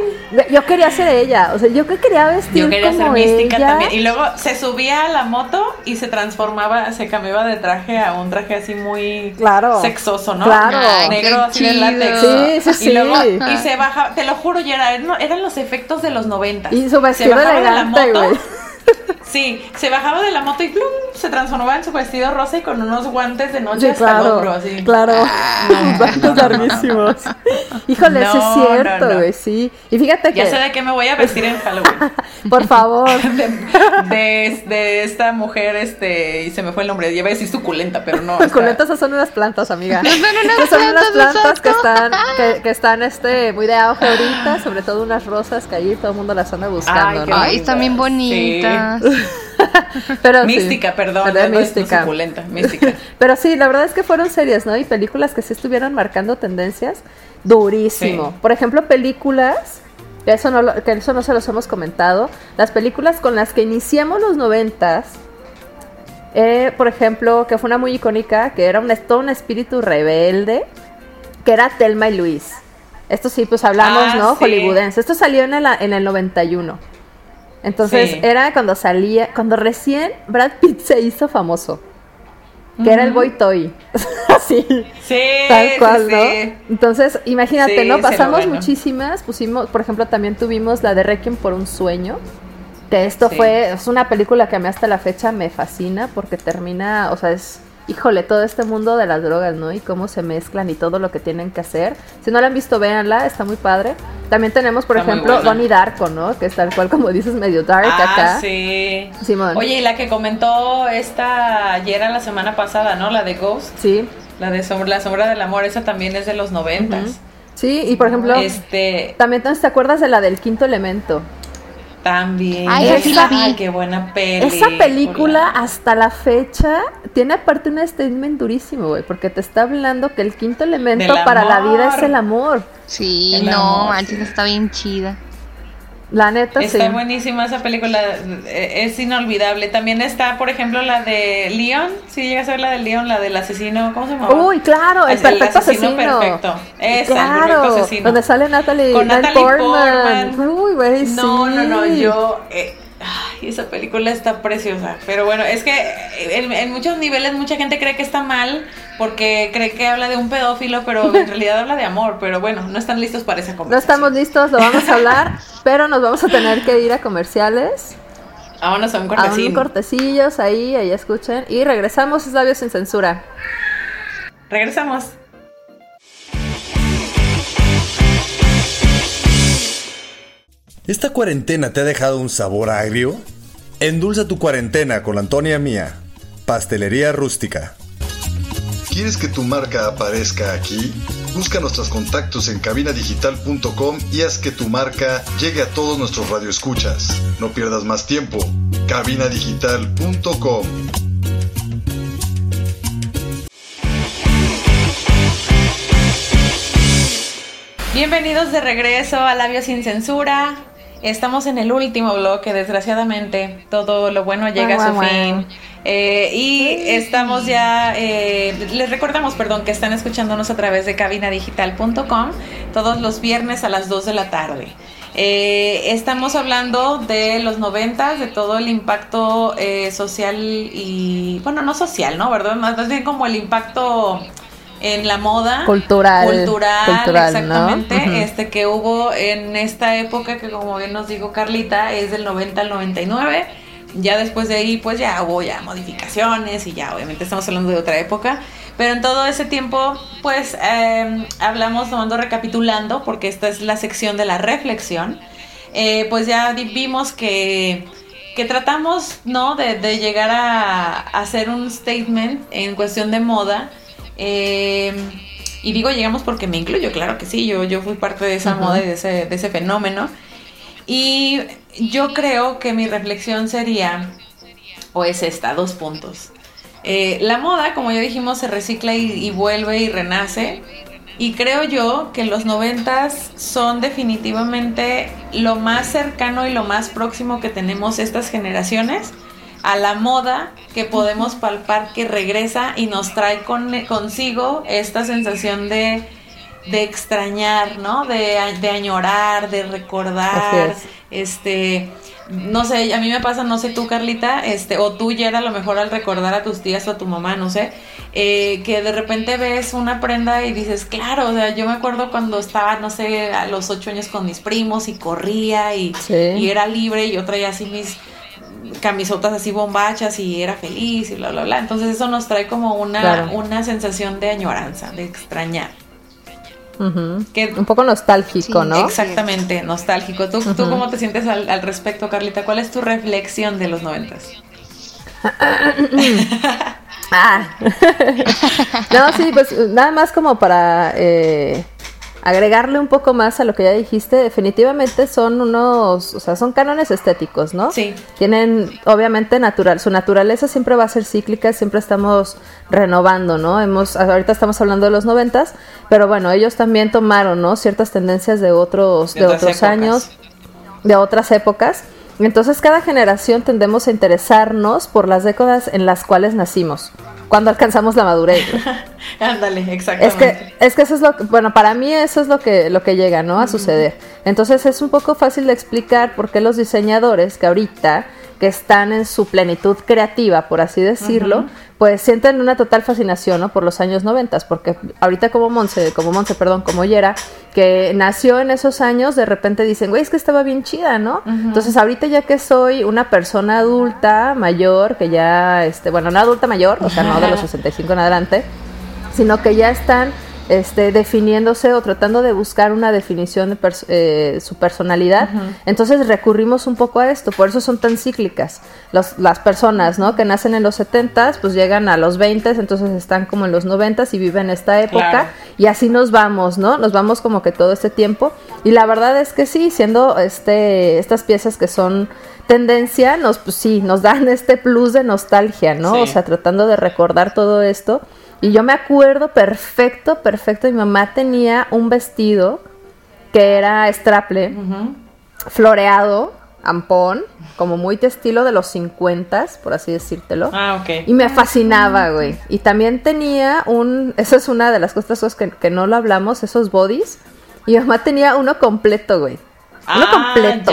Speaker 1: Yo quería ser ella, o sea, yo que quería vestir
Speaker 3: Yo quería ser
Speaker 1: como
Speaker 3: mística
Speaker 1: ella.
Speaker 3: también. Y luego se subía a la moto y se transformaba, se cambiaba de traje a un traje así muy
Speaker 1: Claro.
Speaker 3: sexoso, ¿no?
Speaker 1: Claro.
Speaker 2: Ay,
Speaker 3: Negro así de látex.
Speaker 1: Sí, sí, sí.
Speaker 3: Y luego, y se bajaba, te lo juro, ya era, eran, eran los efectos de los noventas.
Speaker 1: Y su
Speaker 3: Se
Speaker 1: vestido
Speaker 3: bajaba de la
Speaker 1: elegante,
Speaker 3: moto. Sí, se bajaba de la moto y plum, se transformaba en su vestido rosa y con unos guantes de noche
Speaker 1: Sí,
Speaker 3: hasta el
Speaker 1: claro,
Speaker 3: hombro, así.
Speaker 1: claro, guantes larguísimos. Híjole,
Speaker 3: No,
Speaker 1: es cierto,
Speaker 3: no, no.
Speaker 1: güey, sí. Y fíjate
Speaker 3: Ya
Speaker 1: que,
Speaker 3: sé de qué me voy a vestir en Halloween.
Speaker 1: por favor,
Speaker 3: de, de, de esta mujer, este, y se me fue el nombre, iba a decir suculenta, pero no. está-
Speaker 1: Culetas esas son unas plantas, amiga.
Speaker 2: No son unas
Speaker 1: Que son unas
Speaker 2: plantas,
Speaker 1: que están, que, que están este, muy de auge ahorita, sobre todo unas rosas que allí todo el mundo las anda buscando,
Speaker 3: Ay,
Speaker 1: ¿no?
Speaker 2: Ay, están bien
Speaker 3: Sí.
Speaker 1: sí,
Speaker 3: Mística, perdón,
Speaker 1: pero
Speaker 3: no, no es
Speaker 1: mística.
Speaker 3: suculenta, mística.
Speaker 1: Pero sí, la verdad es que fueron series, ¿no? Y películas que sí estuvieron marcando tendencias durísimo.
Speaker 3: Sí.
Speaker 1: Por ejemplo, películas, que eso, no, que eso no se los hemos comentado, las películas con las que iniciamos los noventas, eh, por ejemplo, que fue una muy icónica, que era un, todo un espíritu rebelde, que era Telma y Luis. Esto sí, pues hablamos,
Speaker 3: Ah,
Speaker 1: ¿no?
Speaker 3: sí.
Speaker 1: Hollywoodense. Esto salió en el, en el 91. Entonces
Speaker 3: Sí.
Speaker 1: era cuando salía, cuando recién Brad Pitt se hizo famoso. Que era el. Boy Toy. Así.
Speaker 3: Sí,
Speaker 1: Tal cual,
Speaker 3: sí.
Speaker 1: ¿no? Entonces, imagínate, ¿no? Pasamos muchísimas, pusimos, por ejemplo, también tuvimos la de Requiem por un sueño, que esto fue, es una película que a mí hasta la fecha me fascina porque termina, o sea, es, híjole, todo este mundo de las drogas, ¿no? Y cómo se mezclan y todo lo que tienen que hacer. Si no la han visto, véanla, está muy padre. También tenemos, por
Speaker 3: Está
Speaker 1: ejemplo. Donnie Darko, ¿no? Que es tal cual como dices, medio dark
Speaker 3: Ah,
Speaker 1: acá.
Speaker 3: sí.
Speaker 1: Simón.
Speaker 3: Oye, y la que comentó esta ayer la semana pasada, ¿no? La de Ghost,
Speaker 1: Sí.
Speaker 3: la de sombra, la sombra del amor, esa también es de los noventas.
Speaker 1: Ujú. Sí, y por ejemplo,
Speaker 3: Este,
Speaker 1: también te acuerdas de la del quinto elemento.
Speaker 3: También.
Speaker 2: Ay, esa sí la vi.
Speaker 3: Ay, qué buena película.
Speaker 1: Esa película hasta la fecha tiene aparte un statement durísimo, güey, porque te está hablando que el quinto elemento
Speaker 3: Del
Speaker 1: para la vida es el amor.
Speaker 2: Sí,
Speaker 3: El
Speaker 2: no,
Speaker 3: amor, sí.
Speaker 2: está bien chida.
Speaker 1: La neta,
Speaker 3: Está
Speaker 1: sí.
Speaker 3: buenísima esa película, eh, es inolvidable. También está, por ejemplo, la de Leon. Si llegas a ver la de Leon, la del asesino, ¿cómo se llama?
Speaker 1: Uy, claro, el, perfecto asesino.
Speaker 3: perfecto. Esa,
Speaker 1: claro,
Speaker 3: el perfecto asesino.
Speaker 1: donde sale Natalie,
Speaker 3: Con
Speaker 1: Natalie Portman.
Speaker 3: Portman.
Speaker 1: Uy, güey,
Speaker 3: No,
Speaker 1: sí.
Speaker 3: no, no, yo... eh, ay, esa película está preciosa. Pero bueno, es que en, en muchos niveles mucha gente cree que está mal porque cree que habla de un pedófilo, pero en realidad habla de amor. Pero bueno, no están listos para esa
Speaker 1: No
Speaker 3: conversación.
Speaker 1: estamos listos, lo vamos a hablar, pero nos vamos a tener que ir a comerciales.
Speaker 3: Vámonos a un
Speaker 1: A un
Speaker 3: cortecín.
Speaker 1: cortecillos ahí, ahí escuchen. Y regresamos, es labios sin censura.
Speaker 3: Regresamos.
Speaker 4: ¿Esta cuarentena te ha dejado un sabor agrio? Endulza tu cuarentena con Antonia Mía, Pastelería Rústica. ¿Quieres que tu marca aparezca aquí? Busca nuestros contactos en cabinadigital.com y haz que tu marca llegue a todos nuestros radioescuchas. No pierdas más tiempo. cabinadigital.com
Speaker 3: Bienvenidos de regreso a Labios sin Censura. Estamos en el último bloque, desgraciadamente. Todo lo bueno llega a su fin. Eh, y estamos ya, eh, les recordamos, perdón, que están escuchándonos a través de cabinadigital.com todos los viernes a las 2 de la tarde. Eh, estamos hablando de los noventas, de todo el impacto social y, bueno, no social, ¿no? ¿Verdad? Más bien como el impacto en la moda
Speaker 1: cultural
Speaker 3: cultural, exactamente este que hubo en esta época que como bien nos dijo Carlita es del 90 al 99 ya después de ahí, pues ya hubo ya modificaciones y ya obviamente estamos hablando de otra época. Pero en todo ese tiempo, pues eh, hablamos, tomando recapitulando, porque esta es la sección de la reflexión, eh, pues ya vimos que, que tratamos, ¿no? De, llegar a, hacer un statement en cuestión de moda. Eh, y digo llegamos porque me incluyo, claro que sí, yo, yo fui parte de esa moda y de ese, de ese fenómeno. Y yo creo que mi reflexión sería, o es esta, dos puntos. Eh, la moda, como ya dijimos, se recicla y, vuelve y renace. Y creo yo que los noventas son definitivamente lo más cercano y lo más próximo que tenemos estas generaciones a la moda que podemos palpar que regresa y nos trae consigo esta sensación de de extrañar, ¿no? De, de añorar, de recordar, este, no sé, a mí me pasa, no sé tú Carlita, este, o tú ya a lo mejor al recordar a tus tías o a tu mamá, no sé, eh, que de repente ves una prenda y dices, claro, o sea, yo me acuerdo cuando estaba, no sé, a los ocho años con mis primos y corría y, y era libre y yo traía así mis camisotas así bombachas y era feliz y bla, bla, bla. Entonces eso nos trae como una, una sensación de añoranza, de extrañar
Speaker 1: un poco nostálgico, ¿no?
Speaker 3: Exactamente, nostálgico. ¿Tú, ¿Tú cómo te sientes al, respecto, Carlita? ¿Cuál es tu reflexión de los noventas?
Speaker 1: ah. no, sí, pues nada más como para eh, agregarle un poco más a lo que ya dijiste, definitivamente son unos, o sea, son cánones estéticos, ¿no?
Speaker 3: Sí.
Speaker 1: Tienen, obviamente, natural, su naturaleza siempre va a ser cíclica, siempre estamos renovando, ¿no? Hemos, ahorita estamos hablando de los noventas, pero bueno, ellos también tomaron, ¿no? Ciertas tendencias de otros, de, otros años, de otras épocas. Entonces cada generación tendemos a interesarnos por las décadas en las cuales nacimos cuando alcanzamos la madurez.
Speaker 3: Ándale, exactamente.
Speaker 1: Es que, es que eso es lo que, bueno, para mí eso es lo que, lo que llega, ¿no? A suceder. Entonces es un poco fácil de explicar por qué los diseñadores que ahorita que están en su plenitud creativa, por así decirlo, pues sienten una total fascinación, ¿no? Por los años noventas, porque ahorita como Monse, como Monse, perdón, como Yera, que nació en esos años, de repente dicen, güey, es que estaba bien chida, ¿no? Entonces ahorita ya que soy una persona adulta, mayor, que ya, este, bueno, no adulta mayor, o sea, no de los 65 en adelante, sino que ya están este, definiéndose o tratando de buscar una definición de eh, su personalidad. Entonces recurrimos un poco a esto, por eso son tan cíclicas. las personas ¿no? que nacen en los 70 pues llegan a los 20 entonces están como en los 90 y viven esta época y así nos vamos, ¿no? Nos vamos como que todo este tiempo. Y la verdad es que sí, siendo este, estas piezas que son tendencia, nos, pues sí, nos dan este plus de nostalgia, ¿no? O sea, tratando de recordar todo esto. Y yo me acuerdo perfecto, perfecto, mi mamá tenía un vestido que era straple, floreado, ampón, como muy de estilo de los 50, por así decírtelo.
Speaker 3: Ah, ok.
Speaker 1: Y me fascinaba, güey. Y también tenía un, esa es una de las cosas que, que no lo hablamos, esos bodies. Y mi mamá tenía uno completo, güey. Uno ah, completo.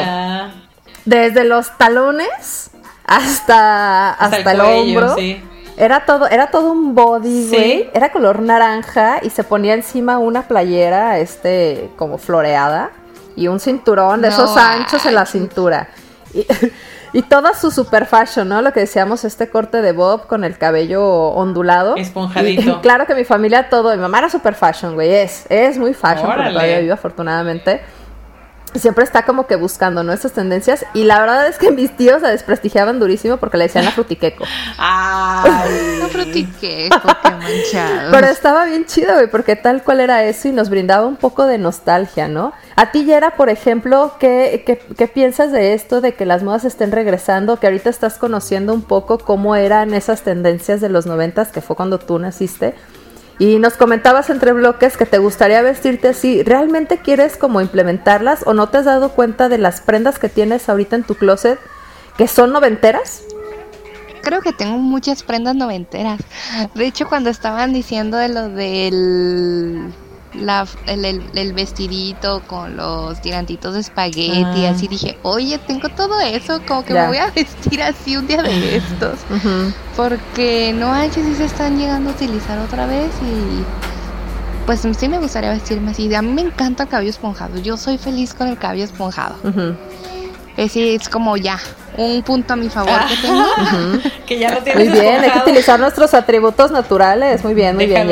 Speaker 1: Desde los talones hasta, hasta, el, hombro. Sí. Era todo, era todo un body, güey. Era color naranja y se ponía encima una playera, este, como floreada y un cinturón de esos anchos en la cintura. Y, y toda su super fashion, ¿no? Lo que decíamos, este corte de bob con el cabello ondulado.
Speaker 3: Esponjadito.
Speaker 1: claro que mi familia todo, mi mamá era super fashion, güey, es, es muy fashion, pero todavía vive afortunadamente siempre está como que buscando, ¿no? Esas tendencias. Y la verdad es que mis tíos la desprestigiaban durísimo porque le decían la frutiqueco.
Speaker 3: Ay,
Speaker 2: la frutiqueco, qué manchado.
Speaker 1: Pero estaba bien chido, güey, porque tal cual era eso y nos brindaba un poco de nostalgia, ¿no? A ti, Yera, por ejemplo, ¿qué, qué, qué piensas de esto, de que las modas estén regresando? Que ahorita estás conociendo un poco cómo eran esas tendencias de los noventas, que fue cuando tú naciste. Y nos comentabas entre bloques que te gustaría vestirte así. ¿Realmente quieres como implementarlas o no te has dado cuenta de las prendas que tienes ahorita en tu closet que son noventeras?
Speaker 2: creo que tengo muchas prendas noventeras. De hecho, cuando estaban diciendo de lo del la, el, vestidito con los tirantitos de espagueti, ah. así dije, oye, tengo todo eso, como que me voy a vestir así un día de estos. Porque no manches si se están llegando a utilizar otra vez y pues sí me gustaría vestirme así. A mí me encanta el cabello esponjado, yo soy feliz con el cabello esponjado. Es, es como ya, un punto a mi favor que tengo.
Speaker 3: que ya lo tienes
Speaker 1: Muy bien, hay que utilizar nuestros atributos naturales. Muy bien, muy bien,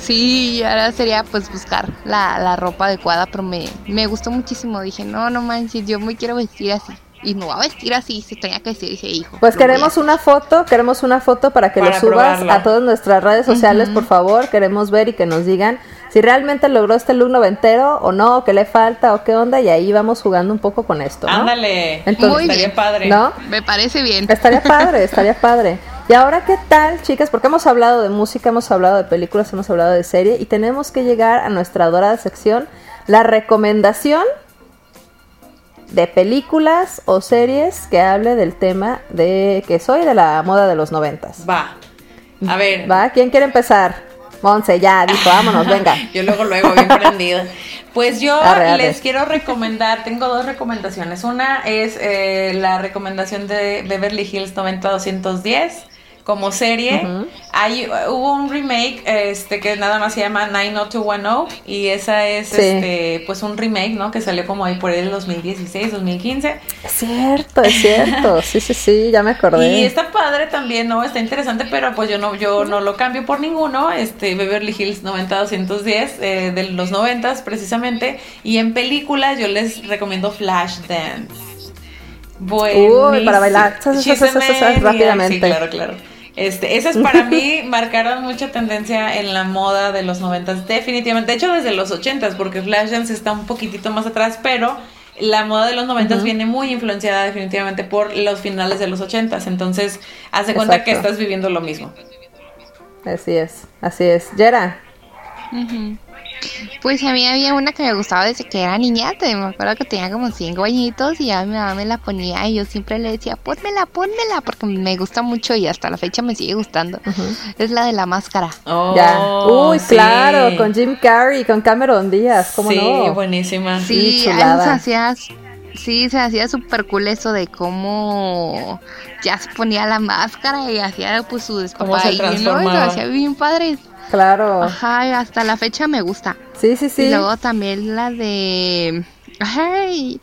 Speaker 2: Sí, ahora sería pues buscar la, la ropa adecuada, pero me, me gustó muchísimo. Dije, no, no manches, yo me quiero vestir así y no va a vestir así, se tenía que decir ese hijo.
Speaker 1: Pues queremos una foto, queremos una foto para que lo subas a todas nuestras redes sociales, por favor, queremos ver y que nos digan si realmente logró este look noventero o no, o qué le falta o qué onda, y ahí vamos jugando un poco con esto.
Speaker 3: Ándale, Entonces, estaría padre.
Speaker 2: ¿no? Me parece bien.
Speaker 1: Estaría padre, estaría padre. Y ahora, ¿qué tal, chicas? Porque hemos hablado de música, hemos hablado de películas, hemos hablado de serie, y tenemos que llegar a nuestra dorada sección, la recomendación de películas o series que hable del tema de que soy de la moda de los noventas.
Speaker 3: Va. A ver.
Speaker 1: Va, ¿quién quiere empezar? Monse, ya, dijo, vámonos, venga.
Speaker 3: yo luego, luego, bien prendida. Pues yo les quiero recomendar, tengo dos recomendaciones. Una es eh, la recomendación de Beverly Hills 90210 como serie. Hay, hubo un remake este que nada más se llama 90210 y esa es este pues un remake, ¿no? Que salió como ahí por el 2016, 2015.
Speaker 1: Es cierto, es cierto. sí, sí, sí, ya me acordé.
Speaker 3: Y está padre también, ¿no? Está interesante, pero pues yo no yo no lo cambio por ninguno. Este Beverly Hills 90210 eh, de los 90 precisamente y en películas yo les recomiendo Flashdance.
Speaker 1: Bueno, para bailar rápidamente. Sí,
Speaker 3: claro, claro. Este, esas para mí marcaron mucha tendencia en la moda de los noventas, definitivamente. De hecho, desde los ochentas, porque Flashdance está un poquitito más atrás, pero la moda de los noventas viene muy influenciada definitivamente por los finales de los ochentas. Entonces, hace cuenta que estás viviendo lo mismo.
Speaker 1: Así es, así es. Yera.
Speaker 2: Pues a mí había una que me gustaba desde que era niña, me acuerdo que tenía como 5 añitos y ya mi mamá me la ponía y yo siempre le decía, pónmela, pónmela, porque me gusta mucho y hasta la fecha me sigue gustando. Es la de la máscara.
Speaker 1: Oh, ya. Uy, claro, con Jim Carrey, con Cameron Díaz, ¿cómo no?
Speaker 3: Sí, buenísima.
Speaker 2: Sí, se hacía, sí, se hacía súper cool eso de cómo ya se ponía la máscara y hacía pues su despapalle, ¿no? Y lo hacía bien padre.
Speaker 1: Claro.
Speaker 2: Ajá, hasta la fecha me gusta.
Speaker 1: Sí, sí, sí.
Speaker 2: Y luego también la de. Ay,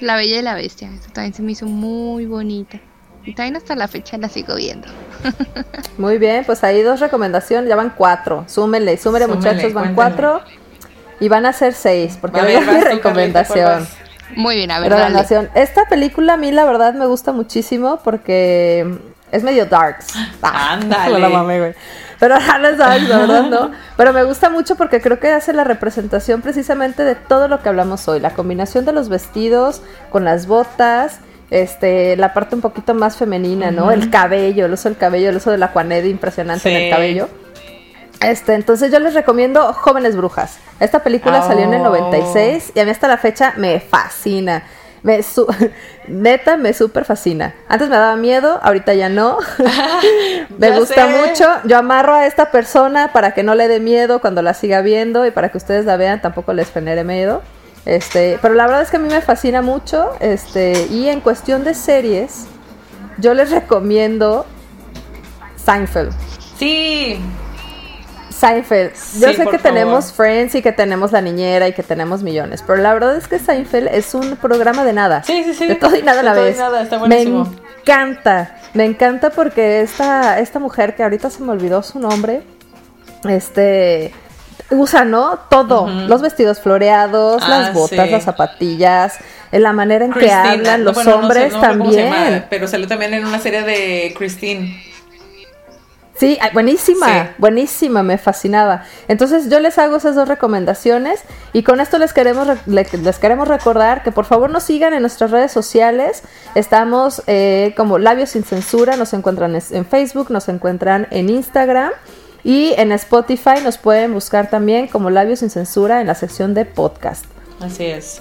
Speaker 2: La Bella y la Bestia. Esa también se me hizo muy bonita. Y también hasta la fecha la sigo viendo.
Speaker 1: Muy bien, pues ahí dos recomendaciones, ya van cuatro. Súmenle, súmenle, muchachos, van cuatro. Y van a ser seis, porque hay mi recomendación.
Speaker 2: Muy bien, a ver. Recomendación.
Speaker 1: Esta película a mí la verdad me gusta muchísimo porque es medio darks.
Speaker 3: Ah, Ándale.
Speaker 1: Pero no sabes, la verdad no. Pero me gusta mucho porque creo que hace la representación precisamente de todo lo que hablamos hoy. La combinación de los vestidos con las botas, este, la parte un poquito más femenina, ¿no? El cabello, el uso del cabello, el uso de la cuaneda impresionante en el cabello. Este, entonces yo les recomiendo Jóvenes Brujas. Esta película salió en el 96 y a mí hasta la fecha me fascina. Me neta, me súper fascina. Antes me daba miedo, ahorita ya no. me gusta mucho. Yo amarro a esta persona para que no le dé miedo cuando la siga viendo y para que ustedes la vean tampoco les genere miedo. Este, pero la verdad es que a mí me fascina mucho. Este, y en cuestión de series, yo les recomiendo Seinfeld.
Speaker 3: Sí,
Speaker 1: Seinfeld. Yo sé que tenemos Friends y que tenemos La Niñera y que tenemos millones, pero la verdad es que Seinfeld es un programa de nada.
Speaker 3: Sí, sí, sí.
Speaker 1: De todo y nada a la vez. me encanta, me encanta porque esta, esta mujer que ahorita se me olvidó su nombre, este usa, ¿no? Todo. Los vestidos floreados, las ah, botas, las zapatillas, la manera en que hablan los hombres también.
Speaker 3: pero salió también en una serie de Christine.
Speaker 1: Sí, buenísima, buenísima, me fascinaba. Entonces yo les hago esas dos recomendaciones y con esto les queremos, les queremos recordar que por favor nos sigan en nuestras redes sociales. Estamos eh, como Labios sin Censura, nos encuentran en Facebook, nos encuentran en Instagram y en Spotify nos pueden buscar también como Labios sin Censura en la sección de podcast.
Speaker 3: Así es.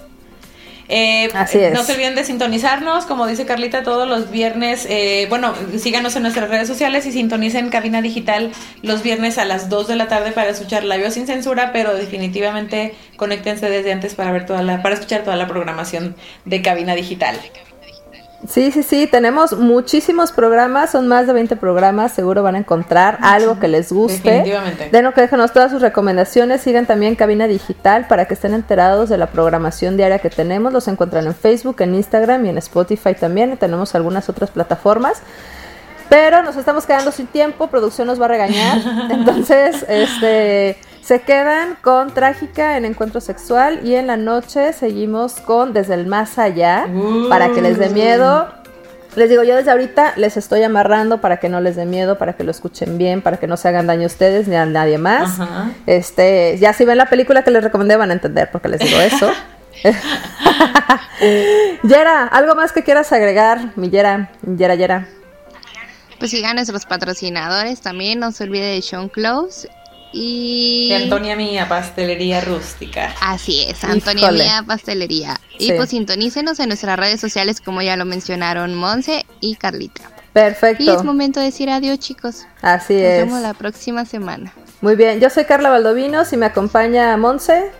Speaker 3: Eh,
Speaker 1: Así es.
Speaker 3: No se olviden de sintonizarnos, como dice Carlita, todos los viernes. eh, bueno, síganos en nuestras redes sociales y sintonicen Cabina Digital los viernes a las 2 de la tarde para escuchar Labio sin censura, pero definitivamente conéctense desde antes para ver toda la, para escuchar toda la programación de Cabina Digital.
Speaker 1: Sí, sí, sí, tenemos muchísimos programas, son más de 20 programas, seguro van a encontrar algo que les guste.
Speaker 3: Definitivamente.
Speaker 1: Denos que déjenos todas sus recomendaciones, sigan también Cabina Digital para que estén enterados de la programación diaria que tenemos, los encuentran en Facebook, en Instagram y en Spotify también, y tenemos algunas otras plataformas. Pero nos estamos quedando sin tiempo, producción nos va a regañar, entonces este se quedan con Trágica en Encuentro Sexual y en la noche seguimos con Desde el Más Allá para que les dé miedo. Les digo, yo desde ahorita les estoy amarrando para que no les dé miedo, para que lo escuchen bien, para que no se hagan daño a ustedes ni a nadie más.
Speaker 3: Ajá.
Speaker 1: Este, ya si ven la película que les recomendé van a entender porque les digo eso. Yera, ¿algo más que quieras agregar? Mi Yera, Yera, Yera.
Speaker 2: Pues sigan nuestros patrocinadores también, no se olvide de Sean Close y...
Speaker 3: De Antonia Mía, Pastelería Rústica.
Speaker 2: Así es, Antonia
Speaker 1: Híjole.
Speaker 2: Mía Pastelería. Y
Speaker 1: Sí.
Speaker 2: pues sintonícenos en nuestras redes sociales como ya lo mencionaron Monse y Carlita. Y
Speaker 1: Perfecto.
Speaker 2: es momento de decir adiós chicos.
Speaker 1: Así
Speaker 2: Nos
Speaker 1: es.
Speaker 2: vemos la próxima semana.
Speaker 1: Muy bien, yo soy Carla Valdovinos y me acompaña Monse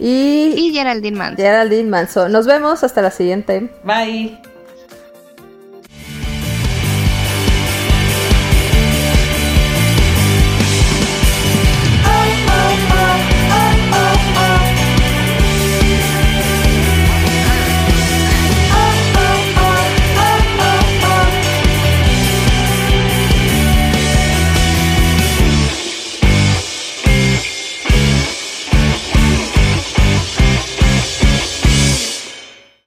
Speaker 1: y
Speaker 2: Y Geraldine Manso.
Speaker 1: Geraldine Manso. Nos vemos hasta la siguiente.
Speaker 3: Bye.